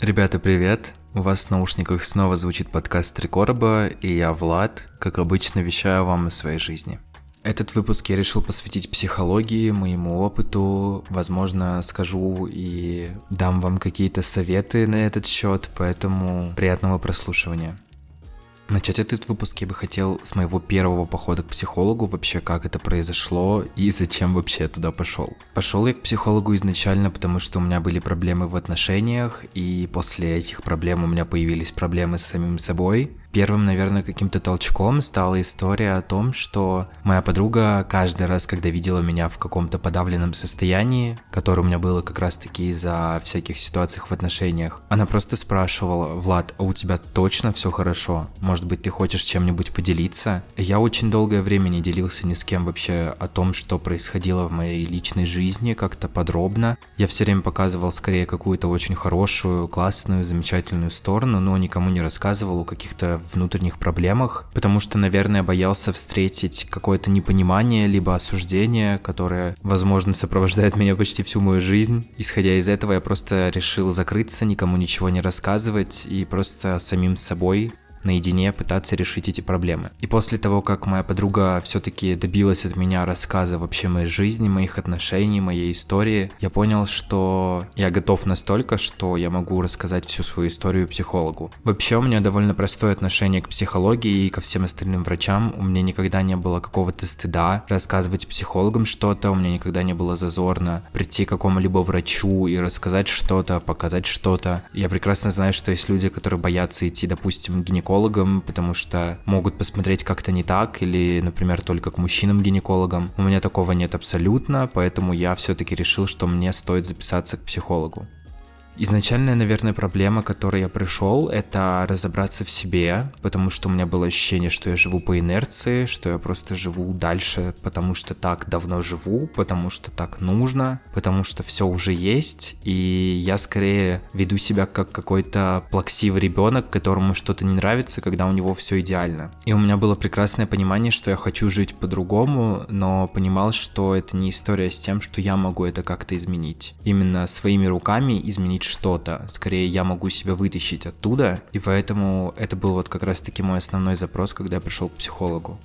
Ребята, привет! У вас в наушниках снова звучит подкаст «Три короба», и я Влад, как обычно, вещаю вам о своей жизни. Этот выпуск я решил посвятить психологии, моему опыту. Возможно, скажу и дам вам какие-то советы на этот счет, поэтому приятного прослушивания. Начать этот выпуск я бы хотел с моего первого похода к психологу, вообще как это произошло и зачем вообще я туда пошел. Пошел я к психологу изначально, потому что у меня были проблемы в отношениях, и после этих проблем у меня появились проблемы с самим собой. Первым, наверное, каким-то толчком стала история о том, что моя подруга каждый раз, когда видела меня в каком-то подавленном состоянии, которое у меня было как раз-таки из-за всяких ситуаций в отношениях, она просто спрашивала, Влад, а у тебя точно все хорошо? Может быть, ты хочешь чем-нибудь поделиться? Я очень долгое время не делился ни с кем вообще о том, что происходило в моей личной жизни, как-то подробно. Я все время показывал скорее какую-то очень хорошую, классную, замечательную сторону, но никому не рассказывал о каких-то внутренних проблемах, потому что, наверное, боялся встретить какое-то непонимание либо осуждение, которое, возможно, сопровождает меня почти всю мою жизнь. Исходя из этого, я просто решил закрыться, никому ничего не рассказывать и просто самим собой наедине пытаться решить эти проблемы. И после того, как моя подруга все-таки добилась от меня рассказа вообще моей жизни, моих отношений, моей истории, я понял, что я готов настолько, что я могу рассказать всю свою историю психологу. Вообще у меня довольно простое отношение к психологии и ко всем остальным врачам. У меня никогда не было какого-то стыда рассказывать психологам что-то, у меня никогда не было зазорно прийти к какому-либо врачу и рассказать что-то, показать что-то. Я прекрасно знаю, что есть люди, которые боятся идти, допустим, к гинекологу, гинекологам, потому что могут посмотреть как-то не так, или, например, только к мужчинам-гинекологам. У меня такого нет абсолютно, поэтому я все-таки решил, что мне стоит записаться к психологу. Изначальная, наверное, проблема, к которой я пришел, это разобраться в себе, потому что у меня было ощущение, что я живу по инерции, что я просто живу дальше, потому что так давно живу, потому что так нужно, потому что все уже есть, и я скорее веду себя как какой-то плаксивый ребенок, которому что-то не нравится, когда у него все идеально. И у меня было прекрасное понимание, что я хочу жить по-другому, но понимал, что это не история с тем, что я могу это как-то изменить. Именно своими руками изменить что-то. Скорее, я могу себя вытащить оттуда, и поэтому это был вот как раз-таки мой основной запрос, когда я пришел к психологу.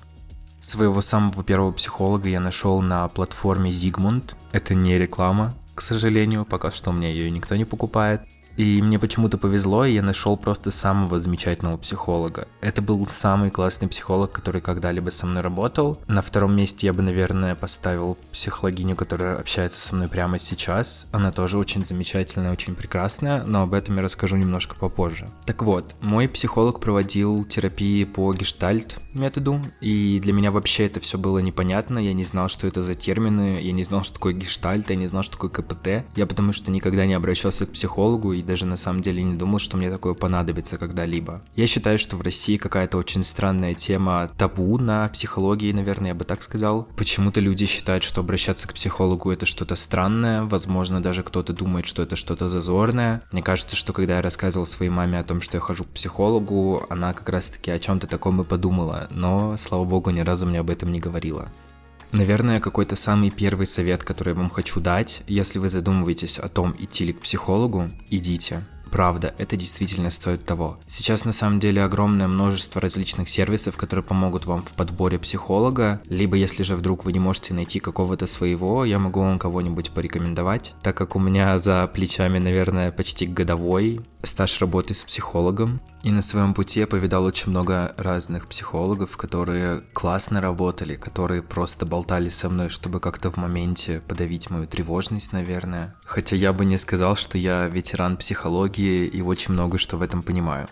Своего самого первого психолога я нашел на платформе Zigmund. Это не реклама, к сожалению, пока что у меня ее никто не покупает. И мне почему-то повезло, и я нашел просто самого замечательного психолога. Это был самый классный психолог, который когда-либо со мной работал. На втором месте я бы, наверное, поставил психологиню, которая общается со мной прямо сейчас. Она тоже очень замечательная, очень прекрасная, но об этом я расскажу немножко попозже. Так вот, мой психолог проводил терапии по гештальт методу, и для меня вообще это все было непонятно. Я не знал, что это за термины, я не знал, что такое гештальт, я не знал, что такое КПТ. Я потому что никогда не обращался к психологу, и даже на самом деле не думал, что мне такое понадобится когда-либо. Я считаю, что в России какая-то очень странная тема табу на психологии, наверное, я бы так сказал. Почему-то люди считают, что обращаться к психологу это что-то странное, возможно, даже кто-то думает, что это что-то зазорное. Мне кажется, что когда я рассказывал своей маме о том, что я хожу к психологу, она как раз-таки о чем-то таком и подумала, но, слава богу, ни разу мне об этом не говорила. Наверное, какой-то самый первый совет, который я вам хочу дать, если вы задумываетесь о том, идти ли к психологу, идите. Правда, это действительно стоит того. Сейчас на самом деле огромное множество различных сервисов, которые помогут вам в подборе психолога, либо если же вдруг вы не можете найти какого-то своего, я могу вам кого-нибудь порекомендовать, так как у меня за плечами, наверное, почти годовой стаж работы с психологом. И на своем пути я повидал очень много разных психологов, которые классно работали, которые просто болтали со мной, чтобы как-то в моменте подавить мою тревожность, наверное. Хотя я бы не сказал, что я ветеран психологии и очень много что в этом понимаю.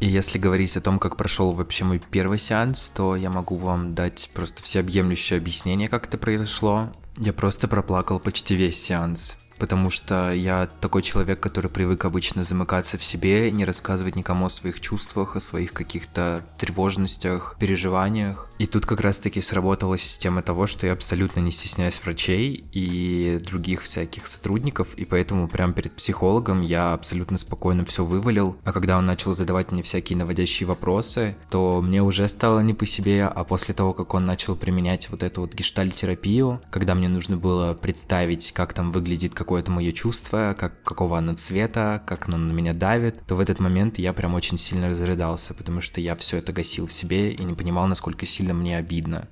И если говорить о том, как прошел вообще мой первый сеанс, то я могу вам дать просто всеобъемлющее объяснение, как это произошло. Я просто проплакал почти весь сеанс потому что я такой человек, который привык обычно замыкаться в себе, не рассказывать никому о своих чувствах, о своих каких-то тревожностях, переживаниях. И тут как раз-таки сработала система того, что я абсолютно не стесняюсь врачей и других всяких сотрудников, и поэтому прямо перед психологом я абсолютно спокойно все вывалил. А когда он начал задавать мне всякие наводящие вопросы, то мне уже стало не по себе, а после того, как он начал применять вот эту вот гештальтерапию, когда мне нужно было представить, как там выглядит какое-то мое чувство, как, какого оно цвета, как оно на меня давит, то в этот момент я прям очень сильно разрыдался, потому что я все это гасил в себе и не понимал, насколько сильно сильно мне обидно.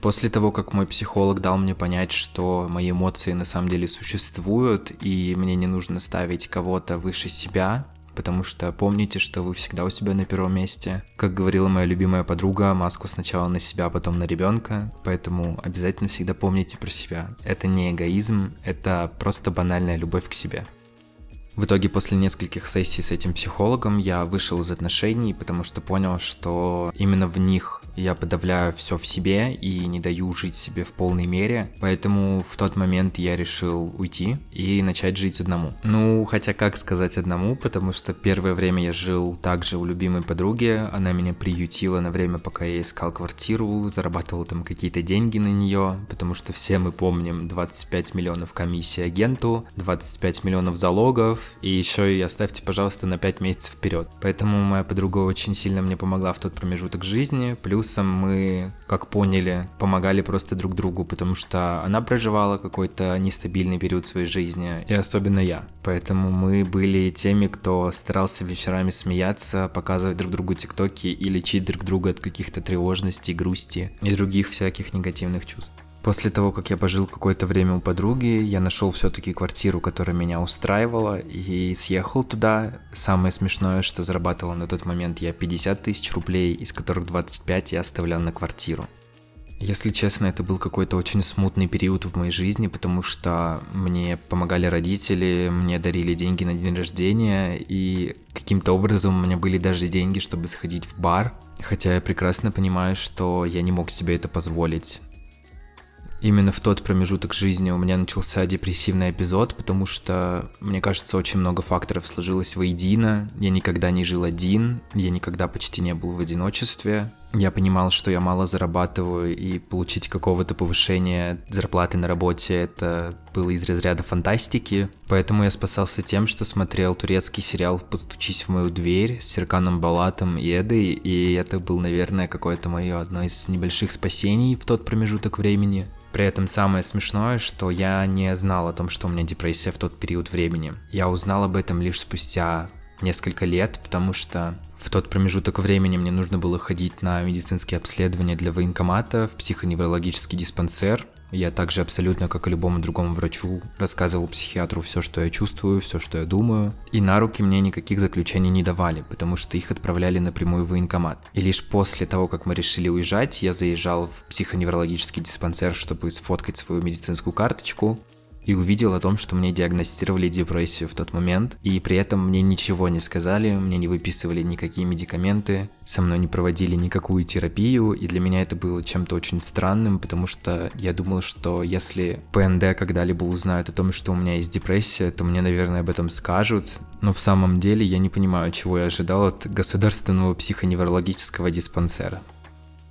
После того, как мой психолог дал мне понять, что мои эмоции на самом деле существуют, и мне не нужно ставить кого-то выше себя, потому что помните, что вы всегда у себя на первом месте. Как говорила моя любимая подруга, маску сначала на себя, потом на ребенка, поэтому обязательно всегда помните про себя. Это не эгоизм, это просто банальная любовь к себе. В итоге после нескольких сессий с этим психологом я вышел из отношений, потому что понял, что именно в них я подавляю все в себе и не даю жить себе в полной мере. Поэтому в тот момент я решил уйти и начать жить одному. Ну, хотя как сказать одному, потому что первое время я жил также у любимой подруги. Она меня приютила на время, пока я искал квартиру, зарабатывал там какие-то деньги на нее, потому что все мы помним 25 миллионов комиссии агенту, 25 миллионов залогов, и еще и оставьте, пожалуйста, на 5 месяцев вперед. Поэтому моя подруга очень сильно мне помогла в тот промежуток жизни, плюс плюсом мы, как поняли, помогали просто друг другу, потому что она проживала какой-то нестабильный период своей жизни, и особенно я. Поэтому мы были теми, кто старался вечерами смеяться, показывать друг другу тиктоки и лечить друг друга от каких-то тревожностей, грусти и других всяких негативных чувств. После того, как я пожил какое-то время у подруги, я нашел все-таки квартиру, которая меня устраивала, и съехал туда. Самое смешное, что зарабатывал на тот момент я 50 тысяч рублей, из которых 25 я оставлял на квартиру. Если честно, это был какой-то очень смутный период в моей жизни, потому что мне помогали родители, мне дарили деньги на день рождения, и каким-то образом у меня были даже деньги, чтобы сходить в бар. Хотя я прекрасно понимаю, что я не мог себе это позволить. Именно в тот промежуток жизни у меня начался депрессивный эпизод, потому что, мне кажется, очень много факторов сложилось воедино. Я никогда не жил один, я никогда почти не был в одиночестве. Я понимал, что я мало зарабатываю, и получить какого-то повышения зарплаты на работе это было из разряда фантастики. Поэтому я спасался тем, что смотрел турецкий сериал «Постучись в мою дверь» с Серканом Балатом и Эдой, и это был, наверное, какое-то мое одно из небольших спасений в тот промежуток времени. При этом самое смешное, что я не знал о том, что у меня депрессия в тот период времени. Я узнал об этом лишь спустя несколько лет, потому что в тот промежуток времени мне нужно было ходить на медицинские обследования для военкомата в психоневрологический диспансер, я также абсолютно, как и любому другому врачу, рассказывал психиатру все, что я чувствую, все, что я думаю. И на руки мне никаких заключений не давали, потому что их отправляли напрямую в военкомат. И лишь после того, как мы решили уезжать, я заезжал в психоневрологический диспансер, чтобы сфоткать свою медицинскую карточку и увидел о том, что мне диагностировали депрессию в тот момент, и при этом мне ничего не сказали, мне не выписывали никакие медикаменты, со мной не проводили никакую терапию, и для меня это было чем-то очень странным, потому что я думал, что если ПНД когда-либо узнают о том, что у меня есть депрессия, то мне, наверное, об этом скажут, но в самом деле я не понимаю, чего я ожидал от государственного психоневрологического диспансера.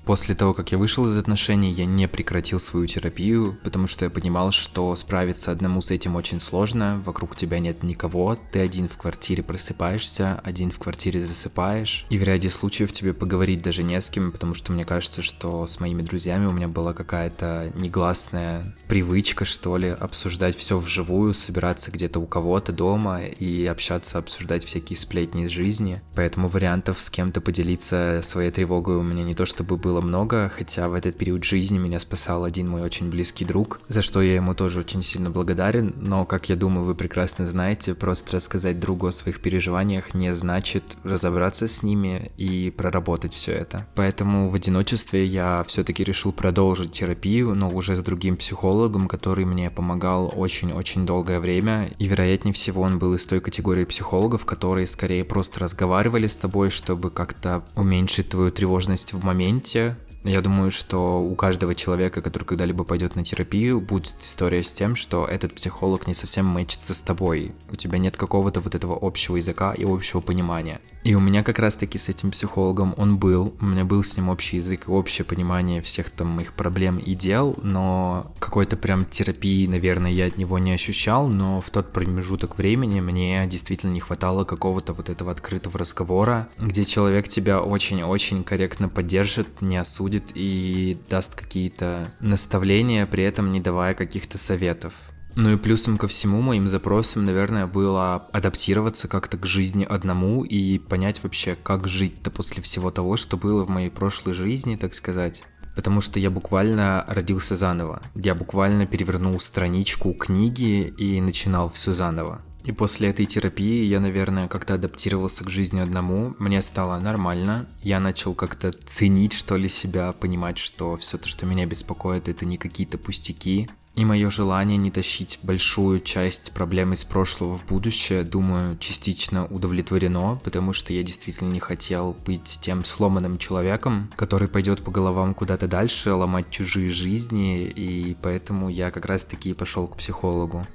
После того, как я вышел из отношений, я не прекратил свою терапию, потому что я понимал, что справиться одному с этим очень сложно, вокруг тебя нет никого, ты один в квартире просыпаешься, один в квартире засыпаешь, и в ряде случаев тебе поговорить даже не с кем, потому что мне кажется, что с моими друзьями у меня была какая-то негласная привычка, что ли, обсуждать все вживую, собираться где-то у кого-то дома и общаться, обсуждать всякие сплетни из жизни, поэтому вариантов с кем-то поделиться своей тревогой у меня не то чтобы было было много, хотя в этот период жизни меня спасал один мой очень близкий друг, за что я ему тоже очень сильно благодарен, но, как я думаю, вы прекрасно знаете, просто рассказать другу о своих переживаниях не значит разобраться с ними и проработать все это. Поэтому в одиночестве я все-таки решил продолжить терапию, но уже с другим психологом, который мне помогал очень-очень долгое время, и вероятнее всего он был из той категории психологов, которые скорее просто разговаривали с тобой, чтобы как-то уменьшить твою тревожность в моменте, я думаю, что у каждого человека, который когда-либо пойдет на терапию, будет история с тем, что этот психолог не совсем мэчится с тобой. У тебя нет какого-то вот этого общего языка и общего понимания. И у меня как раз-таки с этим психологом он был, у меня был с ним общий язык общее понимание всех там моих проблем и дел, но какой-то прям терапии, наверное, я от него не ощущал, но в тот промежуток времени мне действительно не хватало какого-то вот этого открытого разговора, где человек тебя очень-очень корректно поддержит, не осудит и даст какие-то наставления, при этом не давая каких-то советов. Ну и плюсом ко всему моим запросом, наверное, было адаптироваться как-то к жизни одному и понять вообще, как жить-то после всего того, что было в моей прошлой жизни, так сказать. Потому что я буквально родился заново. Я буквально перевернул страничку книги и начинал все заново. И после этой терапии я, наверное, как-то адаптировался к жизни одному. Мне стало нормально. Я начал как-то ценить, что ли, себя, понимать, что все то, что меня беспокоит, это не какие-то пустяки. И мое желание не тащить большую часть проблем из прошлого в будущее, думаю, частично удовлетворено, потому что я действительно не хотел быть тем сломанным человеком, который пойдет по головам куда-то дальше, ломать чужие жизни, и поэтому я как раз-таки пошел к психологу.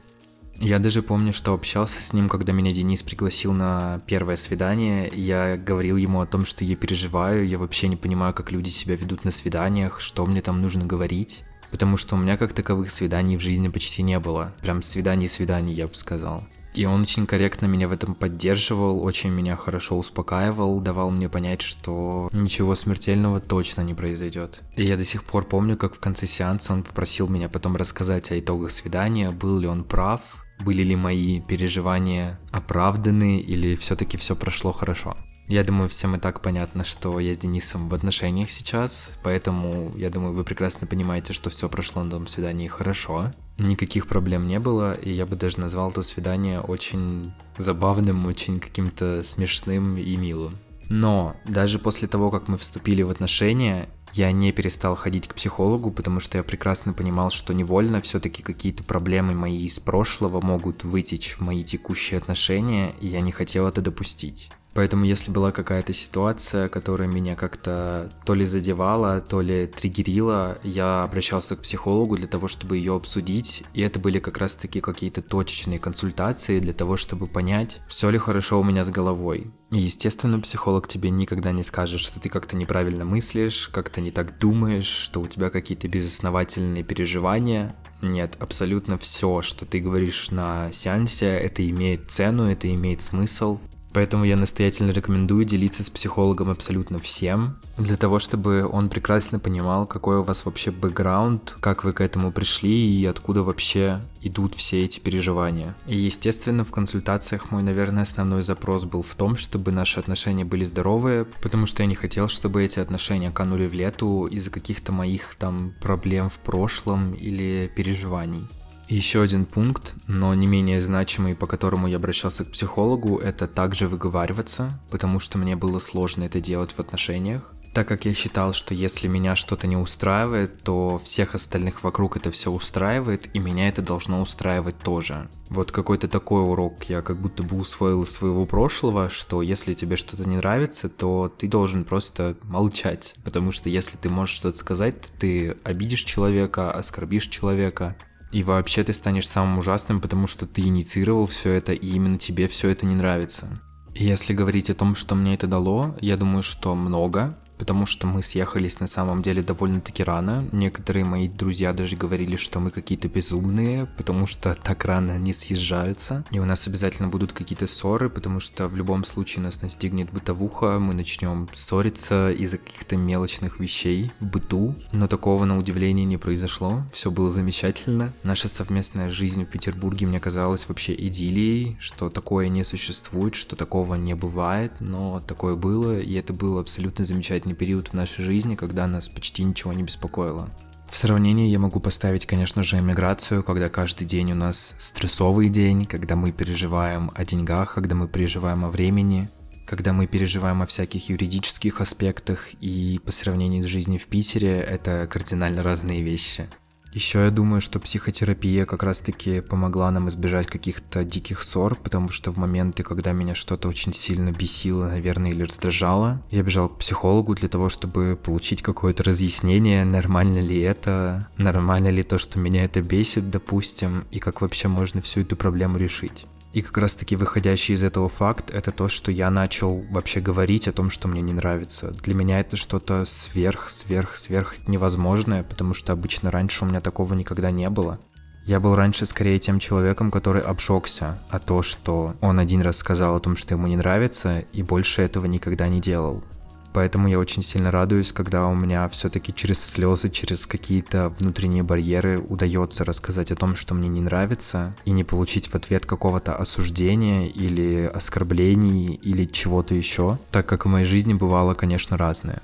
Я даже помню, что общался с ним, когда меня Денис пригласил на первое свидание. Я говорил ему о том, что я переживаю, я вообще не понимаю, как люди себя ведут на свиданиях, что мне там нужно говорить потому что у меня как таковых свиданий в жизни почти не было. Прям свиданий-свиданий, я бы сказал. И он очень корректно меня в этом поддерживал, очень меня хорошо успокаивал, давал мне понять, что ничего смертельного точно не произойдет. И я до сих пор помню, как в конце сеанса он попросил меня потом рассказать о итогах свидания, был ли он прав, были ли мои переживания оправданы или все-таки все прошло хорошо. Я думаю, всем и так понятно, что я с Денисом в отношениях сейчас, поэтому я думаю, вы прекрасно понимаете, что все прошло на том свидании хорошо. Никаких проблем не было, и я бы даже назвал то свидание очень забавным, очень каким-то смешным и милым. Но даже после того, как мы вступили в отношения, я не перестал ходить к психологу, потому что я прекрасно понимал, что невольно все-таки какие-то проблемы мои из прошлого могут вытечь в мои текущие отношения, и я не хотел это допустить. Поэтому если была какая-то ситуация, которая меня как-то то ли задевала, то ли триггерила, я обращался к психологу для того, чтобы ее обсудить. И это были как раз-таки какие-то точечные консультации для того, чтобы понять, все ли хорошо у меня с головой. И, естественно, психолог тебе никогда не скажет, что ты как-то неправильно мыслишь, как-то не так думаешь, что у тебя какие-то безосновательные переживания. Нет, абсолютно все, что ты говоришь на сеансе, это имеет цену, это имеет смысл. Поэтому я настоятельно рекомендую делиться с психологом абсолютно всем, для того, чтобы он прекрасно понимал, какой у вас вообще бэкграунд, как вы к этому пришли и откуда вообще идут все эти переживания. И, естественно, в консультациях мой, наверное, основной запрос был в том, чтобы наши отношения были здоровые, потому что я не хотел, чтобы эти отношения канули в лету из-за каких-то моих там проблем в прошлом или переживаний. Еще один пункт, но не менее значимый, по которому я обращался к психологу, это также выговариваться, потому что мне было сложно это делать в отношениях. Так как я считал, что если меня что-то не устраивает, то всех остальных вокруг это все устраивает, и меня это должно устраивать тоже. Вот какой-то такой урок я как будто бы усвоил из своего прошлого, что если тебе что-то не нравится, то ты должен просто молчать. Потому что если ты можешь что-то сказать, то ты обидишь человека, оскорбишь человека, и вообще ты станешь самым ужасным, потому что ты инициировал все это, и именно тебе все это не нравится. Если говорить о том, что мне это дало, я думаю, что много, потому что мы съехались на самом деле довольно-таки рано. Некоторые мои друзья даже говорили, что мы какие-то безумные, потому что так рано не съезжаются. И у нас обязательно будут какие-то ссоры, потому что в любом случае нас настигнет бытовуха, мы начнем ссориться из-за каких-то мелочных вещей в быту. Но такого на удивление не произошло, все было замечательно. Наша совместная жизнь в Петербурге мне казалась вообще идиллией, что такое не существует, что такого не бывает, но такое было, и это было абсолютно замечательно последний период в нашей жизни, когда нас почти ничего не беспокоило. В сравнении я могу поставить, конечно же, эмиграцию, когда каждый день у нас стрессовый день, когда мы переживаем о деньгах, когда мы переживаем о времени, когда мы переживаем о всяких юридических аспектах, и по сравнению с жизнью в Питере это кардинально разные вещи. Еще я думаю, что психотерапия как раз-таки помогла нам избежать каких-то диких ссор, потому что в моменты, когда меня что-то очень сильно бесило, наверное, или раздражало, я бежал к психологу для того, чтобы получить какое-то разъяснение, нормально ли это, нормально ли то, что меня это бесит, допустим, и как вообще можно всю эту проблему решить. И как раз-таки выходящий из этого факт — это то, что я начал вообще говорить о том, что мне не нравится. Для меня это что-то сверх, сверх, сверх невозможное, потому что обычно раньше у меня такого никогда не было. Я был раньше скорее тем человеком, который обжегся, а то, что он один раз сказал о том, что ему не нравится, и больше этого никогда не делал. Поэтому я очень сильно радуюсь, когда у меня все-таки через слезы, через какие-то внутренние барьеры удается рассказать о том, что мне не нравится, и не получить в ответ какого-то осуждения или оскорблений или чего-то еще, так как в моей жизни бывало, конечно, разное.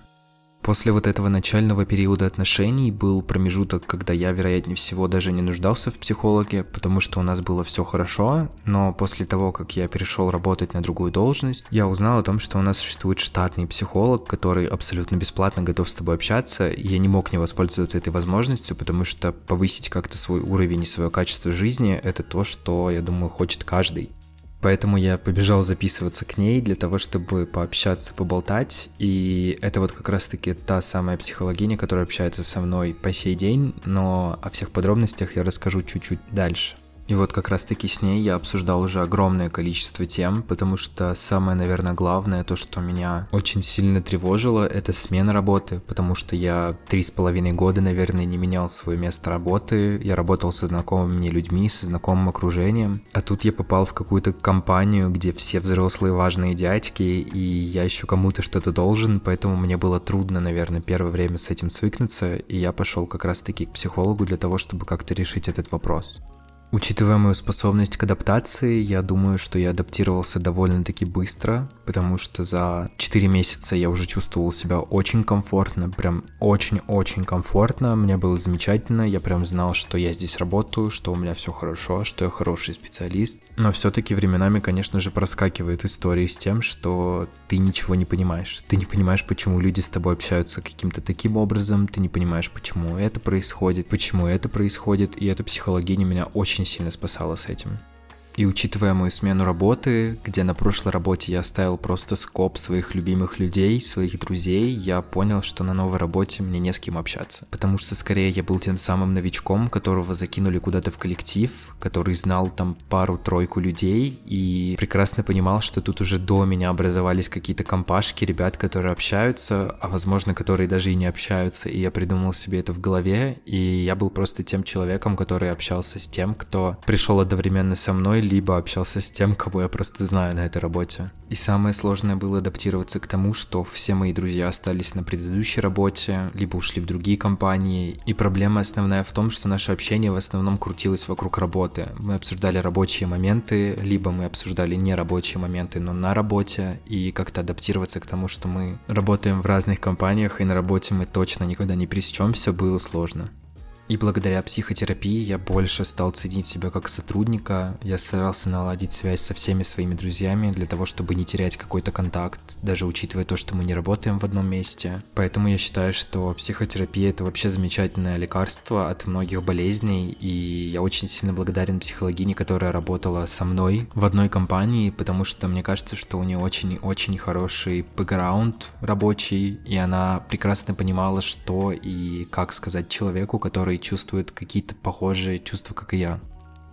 После вот этого начального периода отношений был промежуток, когда я, вероятнее всего, даже не нуждался в психологе, потому что у нас было все хорошо, но после того, как я перешел работать на другую должность, я узнал о том, что у нас существует штатный психолог, который абсолютно бесплатно готов с тобой общаться, и я не мог не воспользоваться этой возможностью, потому что повысить как-то свой уровень и свое качество жизни — это то, что, я думаю, хочет каждый. Поэтому я побежал записываться к ней для того, чтобы пообщаться, поболтать. И это вот как раз-таки та самая психологиня, которая общается со мной по сей день, но о всех подробностях я расскажу чуть-чуть дальше. И вот как раз-таки с ней я обсуждал уже огромное количество тем, потому что самое, наверное, главное, то, что меня очень сильно тревожило, это смена работы, потому что я три с половиной года, наверное, не менял свое место работы, я работал со знакомыми мне людьми, со знакомым окружением, а тут я попал в какую-то компанию, где все взрослые важные дядьки, и я еще кому-то что-то должен, поэтому мне было трудно, наверное, первое время с этим свыкнуться, и я пошел как раз-таки к психологу для того, чтобы как-то решить этот вопрос. Учитывая мою способность к адаптации, я думаю, что я адаптировался довольно-таки быстро, потому что за 4 месяца я уже чувствовал себя очень комфортно, прям очень-очень комфортно, мне было замечательно, я прям знал, что я здесь работаю, что у меня все хорошо, что я хороший специалист. Но все-таки временами, конечно же, проскакивает истории с тем, что ты ничего не понимаешь. Ты не понимаешь, почему люди с тобой общаются каким-то таким образом, ты не понимаешь, почему это происходит, почему это происходит, и эта психология меня очень очень сильно спасала с этим. И учитывая мою смену работы, где на прошлой работе я оставил просто скоп своих любимых людей, своих друзей, я понял, что на новой работе мне не с кем общаться. Потому что скорее я был тем самым новичком, которого закинули куда-то в коллектив, который знал там пару-тройку людей и прекрасно понимал, что тут уже до меня образовались какие-то компашки ребят, которые общаются, а возможно, которые даже и не общаются. И я придумал себе это в голове, и я был просто тем человеком, который общался с тем, кто пришел одновременно со мной, либо общался с тем, кого я просто знаю на этой работе. И самое сложное было адаптироваться к тому, что все мои друзья остались на предыдущей работе, либо ушли в другие компании. И проблема основная в том, что наше общение в основном крутилось вокруг работы. Мы обсуждали рабочие моменты, либо мы обсуждали нерабочие моменты, но на работе, и как-то адаптироваться к тому, что мы работаем в разных компаниях, и на работе мы точно никогда не пересечемся, было сложно. И благодаря психотерапии я больше стал ценить себя как сотрудника. Я старался наладить связь со всеми своими друзьями для того, чтобы не терять какой-то контакт, даже учитывая то, что мы не работаем в одном месте. Поэтому я считаю, что психотерапия это вообще замечательное лекарство от многих болезней. И я очень сильно благодарен психологине, которая работала со мной в одной компании, потому что мне кажется, что у нее очень-очень хороший бэкграунд рабочий, и она прекрасно понимала, что и как сказать человеку, который который чувствует какие-то похожие чувства, как и я.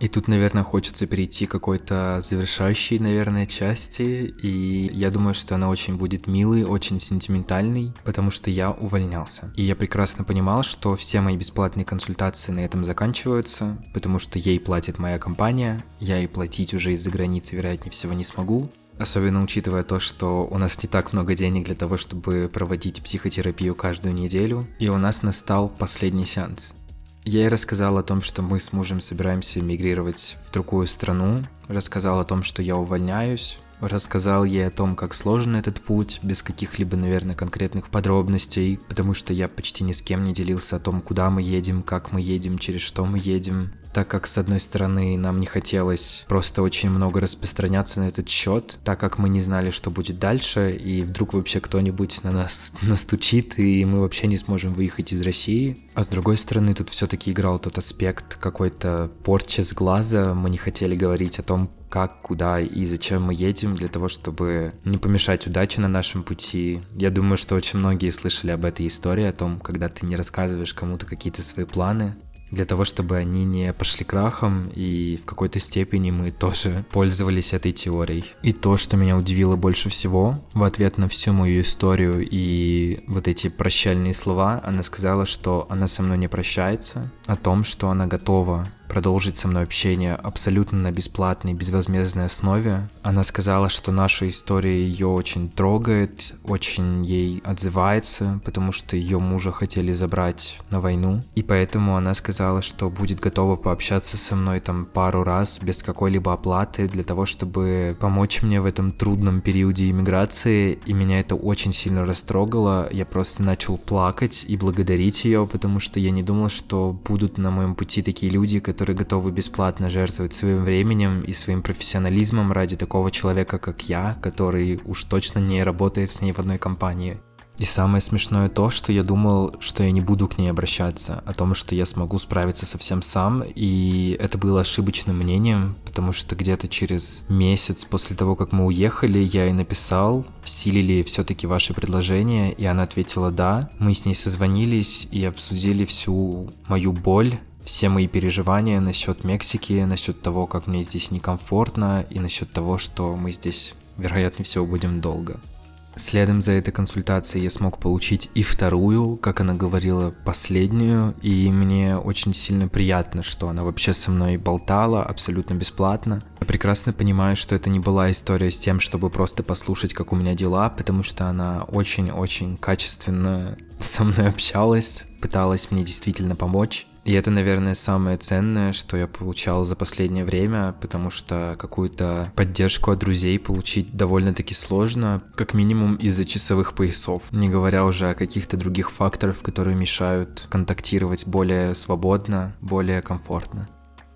И тут, наверное, хочется перейти к какой-то завершающей, наверное, части. И я думаю, что она очень будет милой, очень сентиментальной, потому что я увольнялся. И я прекрасно понимал, что все мои бесплатные консультации на этом заканчиваются, потому что ей платит моя компания, я ей платить уже из-за границы, вероятнее всего, не смогу. Особенно учитывая то, что у нас не так много денег для того, чтобы проводить психотерапию каждую неделю. И у нас настал последний сеанс. Я ей рассказал о том, что мы с мужем собираемся мигрировать в другую страну, рассказал о том, что я увольняюсь, рассказал ей о том, как сложен этот путь, без каких-либо, наверное, конкретных подробностей, потому что я почти ни с кем не делился о том, куда мы едем, как мы едем, через что мы едем так как, с одной стороны, нам не хотелось просто очень много распространяться на этот счет, так как мы не знали, что будет дальше, и вдруг вообще кто-нибудь на нас настучит, и мы вообще не сможем выехать из России. А с другой стороны, тут все-таки играл тот аспект какой-то порчи с глаза. Мы не хотели говорить о том, как, куда и зачем мы едем, для того, чтобы не помешать удаче на нашем пути. Я думаю, что очень многие слышали об этой истории, о том, когда ты не рассказываешь кому-то какие-то свои планы, для того, чтобы они не пошли крахом, и в какой-то степени мы тоже пользовались этой теорией. И то, что меня удивило больше всего, в ответ на всю мою историю и вот эти прощальные слова, она сказала, что она со мной не прощается, о том, что она готова продолжить со мной общение абсолютно на бесплатной, безвозмездной основе. Она сказала, что наша история ее очень трогает, очень ей отзывается, потому что ее мужа хотели забрать на войну. И поэтому она сказала, что будет готова пообщаться со мной там пару раз без какой-либо оплаты для того, чтобы помочь мне в этом трудном периоде иммиграции. И меня это очень сильно растрогало. Я просто начал плакать и благодарить ее, потому что я не думал, что будут на моем пути такие люди, которые которые готовы бесплатно жертвовать своим временем и своим профессионализмом ради такого человека, как я, который уж точно не работает с ней в одной компании. И самое смешное то, что я думал, что я не буду к ней обращаться, о том, что я смогу справиться со всем сам, и это было ошибочным мнением, потому что где-то через месяц после того, как мы уехали, я ей написал, в силе ли все-таки ваши предложения, и она ответила «да». Мы с ней созвонились и обсудили всю мою боль, все мои переживания насчет Мексики, насчет того, как мне здесь некомфортно, и насчет того, что мы здесь, вероятнее всего, будем долго. Следом за этой консультацией я смог получить и вторую, как она говорила, последнюю, и мне очень сильно приятно, что она вообще со мной болтала абсолютно бесплатно. Я прекрасно понимаю, что это не была история с тем, чтобы просто послушать, как у меня дела, потому что она очень-очень качественно со мной общалась, пыталась мне действительно помочь. И это, наверное, самое ценное, что я получал за последнее время, потому что какую-то поддержку от друзей получить довольно-таки сложно, как минимум из-за часовых поясов, не говоря уже о каких-то других факторах, которые мешают контактировать более свободно, более комфортно.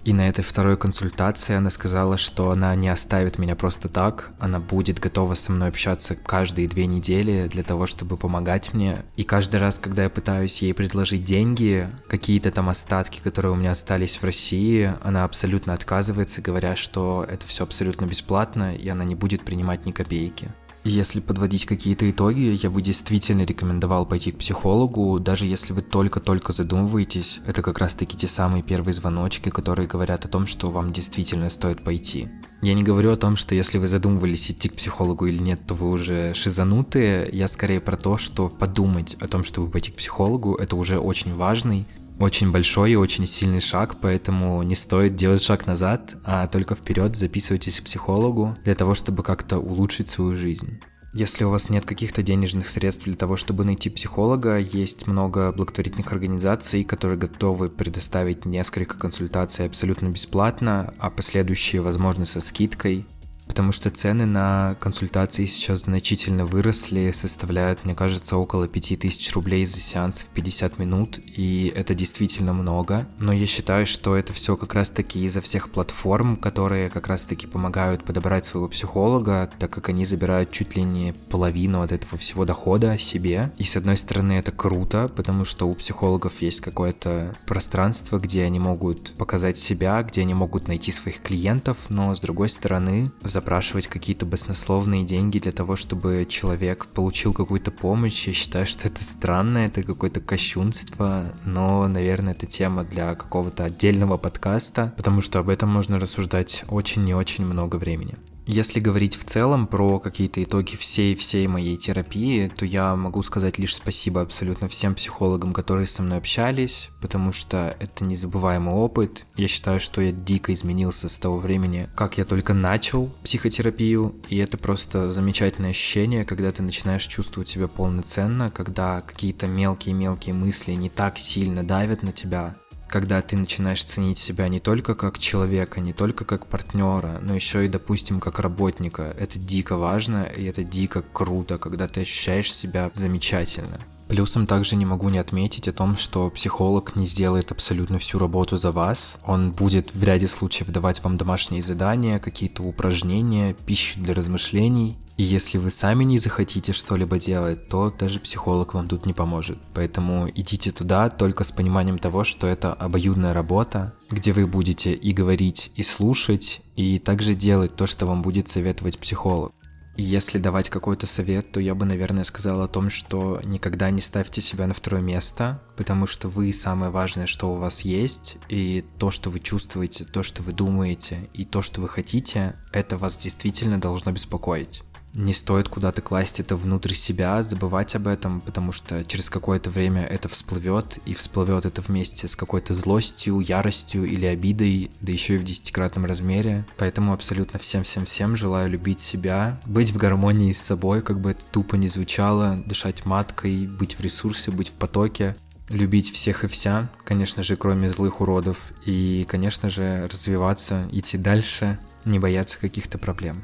И на этой второй консультации она сказала, что она не оставит меня просто так, она будет готова со мной общаться каждые две недели для того, чтобы помогать мне. И каждый раз, когда я пытаюсь ей предложить деньги, какие-то там остатки, которые у меня остались в России, она абсолютно отказывается, говоря, что это все абсолютно бесплатно, и она не будет принимать ни копейки. Если подводить какие-то итоги, я бы действительно рекомендовал пойти к психологу, даже если вы только-только задумываетесь. Это как раз-таки те самые первые звоночки, которые говорят о том, что вам действительно стоит пойти. Я не говорю о том, что если вы задумывались идти к психологу или нет, то вы уже шизанутые. Я скорее про то, что подумать о том, чтобы пойти к психологу, это уже очень важный очень большой и очень сильный шаг, поэтому не стоит делать шаг назад, а только вперед записывайтесь к психологу для того, чтобы как-то улучшить свою жизнь. Если у вас нет каких-то денежных средств для того, чтобы найти психолога, есть много благотворительных организаций, которые готовы предоставить несколько консультаций абсолютно бесплатно, а последующие, возможно, со скидкой потому что цены на консультации сейчас значительно выросли, составляют, мне кажется, около 5000 рублей за сеанс в 50 минут, и это действительно много. Но я считаю, что это все как раз-таки из-за всех платформ, которые как раз-таки помогают подобрать своего психолога, так как они забирают чуть ли не половину от этого всего дохода себе. И с одной стороны это круто, потому что у психологов есть какое-то пространство, где они могут показать себя, где они могут найти своих клиентов, но с другой стороны, за запрашивать какие-то баснословные деньги для того, чтобы человек получил какую-то помощь. Я считаю, что это странно, это какое-то кощунство, но, наверное, это тема для какого-то отдельного подкаста, потому что об этом можно рассуждать очень и очень много времени. Если говорить в целом про какие-то итоги всей-всей моей терапии, то я могу сказать лишь спасибо абсолютно всем психологам, которые со мной общались, потому что это незабываемый опыт. Я считаю, что я дико изменился с того времени, как я только начал психотерапию, и это просто замечательное ощущение, когда ты начинаешь чувствовать себя полноценно, когда какие-то мелкие-мелкие мысли не так сильно давят на тебя, когда ты начинаешь ценить себя не только как человека, не только как партнера, но еще и, допустим, как работника. Это дико важно, и это дико круто, когда ты ощущаешь себя замечательно. Плюсом также не могу не отметить о том, что психолог не сделает абсолютно всю работу за вас. Он будет в ряде случаев давать вам домашние задания, какие-то упражнения, пищу для размышлений. И если вы сами не захотите что-либо делать, то даже психолог вам тут не поможет. Поэтому идите туда только с пониманием того, что это обоюдная работа, где вы будете и говорить, и слушать, и также делать то, что вам будет советовать психолог. И если давать какой-то совет, то я бы, наверное, сказал о том, что никогда не ставьте себя на второе место, потому что вы самое важное, что у вас есть, и то, что вы чувствуете, то, что вы думаете, и то, что вы хотите, это вас действительно должно беспокоить не стоит куда-то класть это внутрь себя, забывать об этом, потому что через какое-то время это всплывет, и всплывет это вместе с какой-то злостью, яростью или обидой, да еще и в десятикратном размере. Поэтому абсолютно всем-всем-всем желаю любить себя, быть в гармонии с собой, как бы это тупо не звучало, дышать маткой, быть в ресурсе, быть в потоке, любить всех и вся, конечно же, кроме злых уродов, и, конечно же, развиваться, идти дальше, не бояться каких-то проблем.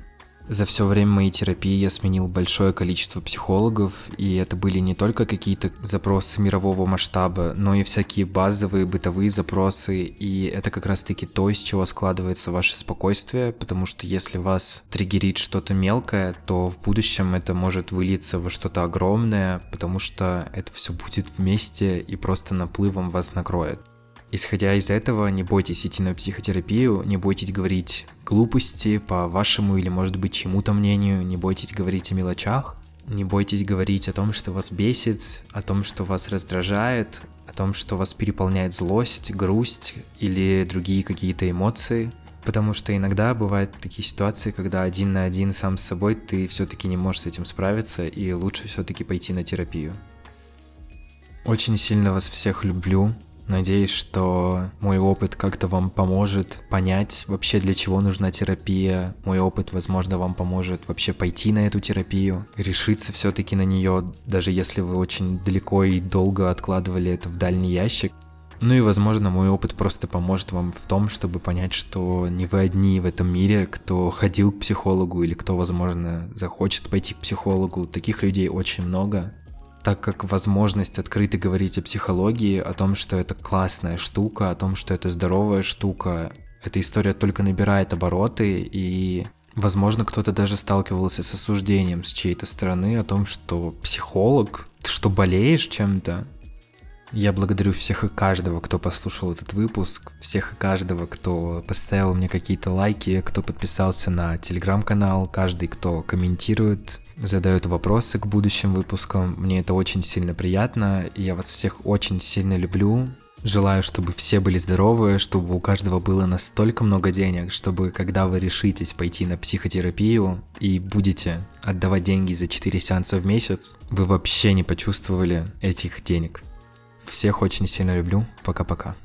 За все время моей терапии я сменил большое количество психологов, и это были не только какие-то запросы мирового масштаба, но и всякие базовые бытовые запросы, и это как раз-таки то, из чего складывается ваше спокойствие, потому что если вас триггерит что-то мелкое, то в будущем это может вылиться во что-то огромное, потому что это все будет вместе и просто наплывом вас накроет. Исходя из этого, не бойтесь идти на психотерапию, не бойтесь говорить глупости по вашему или, может быть, чему-то мнению, не бойтесь говорить о мелочах, не бойтесь говорить о том, что вас бесит, о том, что вас раздражает, о том, что вас переполняет злость, грусть или другие какие-то эмоции. Потому что иногда бывают такие ситуации, когда один на один сам с собой ты все-таки не можешь с этим справиться, и лучше все-таки пойти на терапию. Очень сильно вас всех люблю. Надеюсь, что мой опыт как-то вам поможет понять вообще для чего нужна терапия. Мой опыт, возможно, вам поможет вообще пойти на эту терапию, решиться все-таки на нее, даже если вы очень далеко и долго откладывали это в дальний ящик. Ну и, возможно, мой опыт просто поможет вам в том, чтобы понять, что не вы одни в этом мире, кто ходил к психологу или кто, возможно, захочет пойти к психологу. Таких людей очень много так как возможность открыто говорить о психологии, о том, что это классная штука, о том, что это здоровая штука, эта история только набирает обороты, и, возможно, кто-то даже сталкивался с осуждением с чьей-то стороны о том, что психолог, ты что, болеешь чем-то? Я благодарю всех и каждого, кто послушал этот выпуск, всех и каждого, кто поставил мне какие-то лайки, кто подписался на телеграм-канал, каждый, кто комментирует задают вопросы к будущим выпускам. Мне это очень сильно приятно, я вас всех очень сильно люблю. Желаю, чтобы все были здоровы, чтобы у каждого было настолько много денег, чтобы когда вы решитесь пойти на психотерапию и будете отдавать деньги за 4 сеанса в месяц, вы вообще не почувствовали этих денег. Всех очень сильно люблю. Пока-пока.